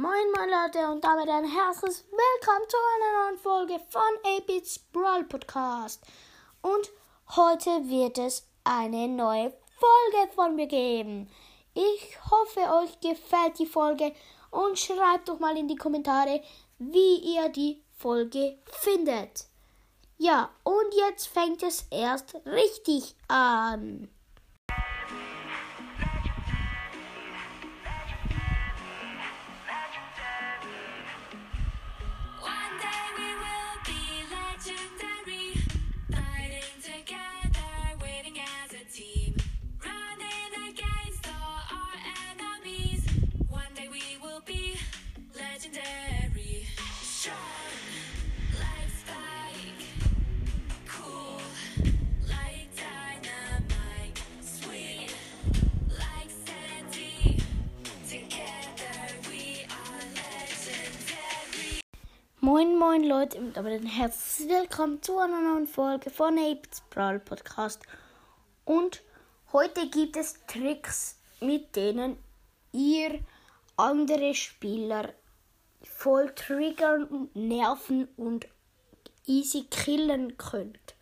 Moin moin Leute und damit ein herzliches Willkommen zu einer neuen Folge von 8-Bits Brawl Podcast. Und heute wird es eine neue Folge von mir geben. Ich hoffe, euch gefällt die Folge und schreibt doch mal in die Kommentare, wie ihr die Folge findet. Ja, und jetzt fängt es erst richtig an. Moin moin Leute und damit ein herzliches Willkommen zu einer neuen Folge von Apes Brawl Podcast. Und heute gibt es Tricks, mit denen ihr andere Spieler voll triggern nerven und easy killen könnt.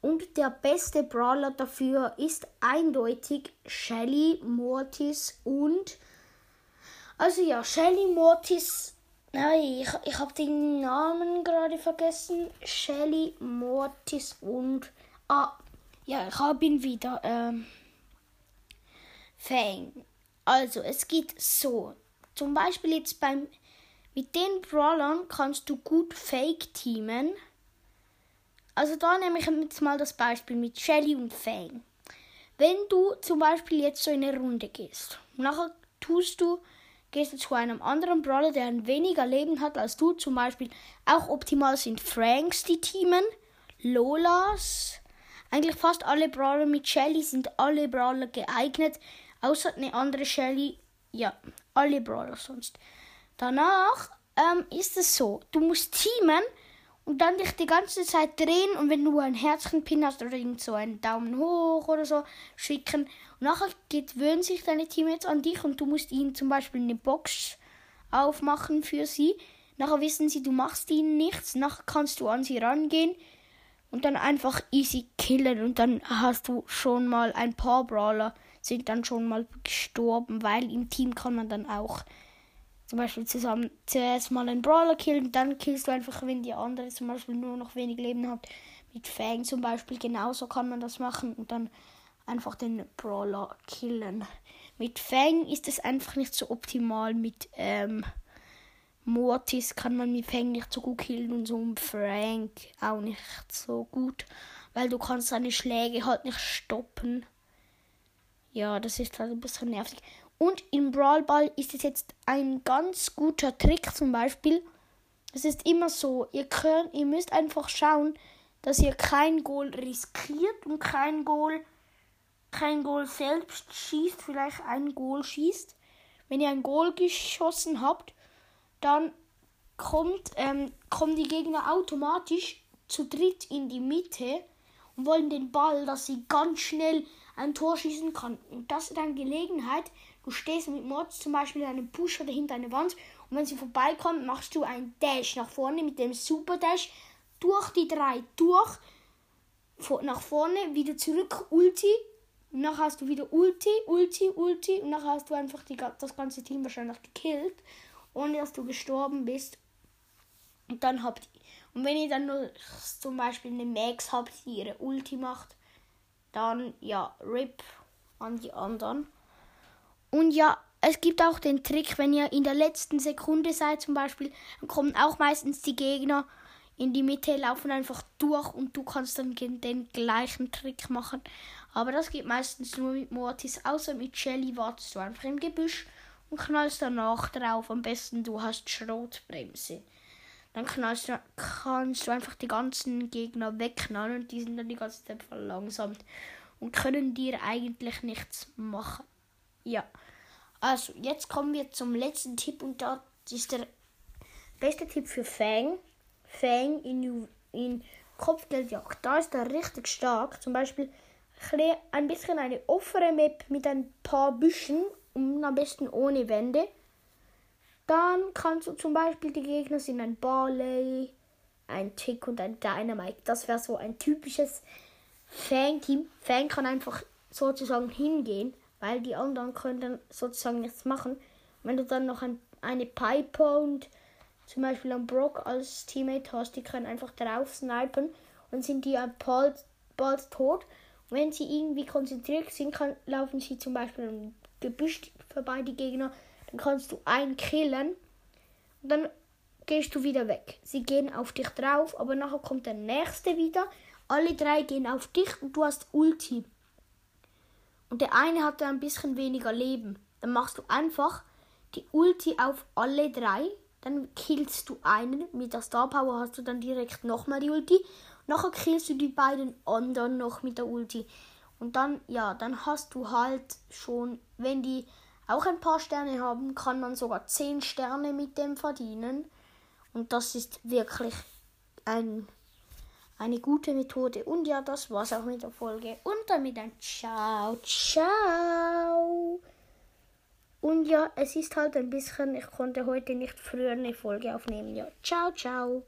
Und der beste Brawler dafür ist eindeutig Shelly, Mortis und also ja, Shelly Mortis. Nein, ich, ich habe den Namen gerade vergessen. Shelly Mortis und. Ah, ja, ich habe ihn wieder. Ähm, Fang. Also, es geht so. Zum Beispiel jetzt beim. Mit den Brawlern kannst du gut Fake teamen. Also, da nehme ich jetzt mal das Beispiel mit Shelly und Fang. Wenn du zum Beispiel jetzt so in eine Runde gehst, nachher tust du, gehst du zu einem anderen Brawler, der ein weniger Leben hat als du, zum Beispiel auch optimal sind Franks, die teamen, Lolas, eigentlich fast alle Brawler mit Shelly sind alle Brawler geeignet, außer eine andere Shelly, ja, alle Brawler sonst. Danach ähm, ist es so, du musst teamen und dann dich die ganze Zeit drehen und wenn du ein Herzchenpin hast oder irgend so einen Daumen hoch oder so schicken und nachher gewöhnen sich deine Teammates an dich und du musst ihnen zum Beispiel eine Box aufmachen für sie. Nachher wissen sie, du machst ihnen nichts. Nachher kannst du an sie rangehen und dann einfach easy killen und dann hast du schon mal ein paar Brawler sind dann schon mal gestorben, weil im Team kann man dann auch zum Beispiel zusammen zuerst mal einen Brawler killen, dann killst du einfach, wenn die andere zum Beispiel nur noch wenig Leben hat. Mit Fang zum Beispiel genauso kann man das machen und dann einfach den Brawler killen. Mit Fang ist es einfach nicht so optimal. Mit ähm, Mortis kann man mit Fang nicht so gut killen und so mit Frank auch nicht so gut, weil du kannst seine Schläge halt nicht stoppen. Ja, das ist halt ein bisschen nervig. Und im Brawl Ball ist es jetzt ein ganz guter Trick zum Beispiel. Es ist immer so, ihr könnt, ihr müsst einfach schauen, dass ihr kein Goal riskiert und kein Goal, kein Goal selbst schießt, vielleicht ein Goal schießt. Wenn ihr ein Goal geschossen habt, dann kommt, ähm, kommen die Gegner automatisch zu dritt in die Mitte und wollen den Ball, dass sie ganz schnell ein Tor schießen kann. Und das ist dann Gelegenheit. Du stehst mit Mods zum Beispiel in einem Busch oder hinter einer Wand und wenn sie vorbeikommt, machst du einen Dash nach vorne mit dem Super Dash durch die drei durch, nach vorne, wieder zurück, Ulti. Und nachher hast du wieder Ulti, Ulti, Ulti. Und nachher hast du einfach die, das ganze Team wahrscheinlich gekillt, ohne dass du gestorben bist. Und dann habt und wenn ihr dann nur zum Beispiel eine Max habt, die ihre Ulti macht, dann ja, RIP an die anderen. Und ja, es gibt auch den Trick, wenn ihr in der letzten Sekunde seid zum Beispiel, dann kommen auch meistens die Gegner in die Mitte, laufen einfach durch und du kannst dann den gleichen Trick machen. Aber das geht meistens nur mit Mortis, außer mit Shelly wartest du einfach im Gebüsch und knallst danach drauf. Am besten du hast Schrotbremse. Dann knallst du, kannst du einfach die ganzen Gegner wegknallen und die sind dann die ganze Zeit verlangsamt und können dir eigentlich nichts machen. Ja. Also, jetzt kommen wir zum letzten Tipp und das ist der beste Tipp für Fang. Fang in, in Kopfgeldjagd. Da ist er richtig stark. Zum Beispiel ein bisschen eine offene Map mit ein paar Büschen und am besten ohne Wände. Dann kannst du zum Beispiel, die Gegner sind ein Barley, ein Tick und ein Dynamite. Das wäre so ein typisches Fang-Team. Fang kann einfach sozusagen hingehen, weil die anderen können dann sozusagen nichts machen. Wenn du dann noch ein, eine Piper und zum Beispiel einen Brock als Teammate hast, die können einfach drauf snipen und sind die bald, bald tot. Und wenn sie irgendwie konzentriert sind, kann, laufen sie zum Beispiel im Gebüsch vorbei, die Gegner. Dann kannst du einen killen und dann gehst du wieder weg. Sie gehen auf dich drauf, aber nachher kommt der nächste wieder. Alle drei gehen auf dich und du hast Ulti. Und der eine hat ein bisschen weniger Leben. Dann machst du einfach die Ulti auf alle drei. Dann killst du einen. Mit der Star Power hast du dann direkt nochmal die Ulti. Nachher killst du die beiden anderen noch mit der Ulti. Und dann, ja, dann hast du halt schon, wenn die auch ein paar Sterne haben, kann man sogar 10 Sterne mit dem verdienen. Und das ist wirklich ein, eine gute Methode. Und ja, das war's auch mit der Folge. Und damit ein Ciao, ciao. Und ja, es ist halt ein bisschen, ich konnte heute nicht früher eine Folge aufnehmen. Ja, ciao, ciao.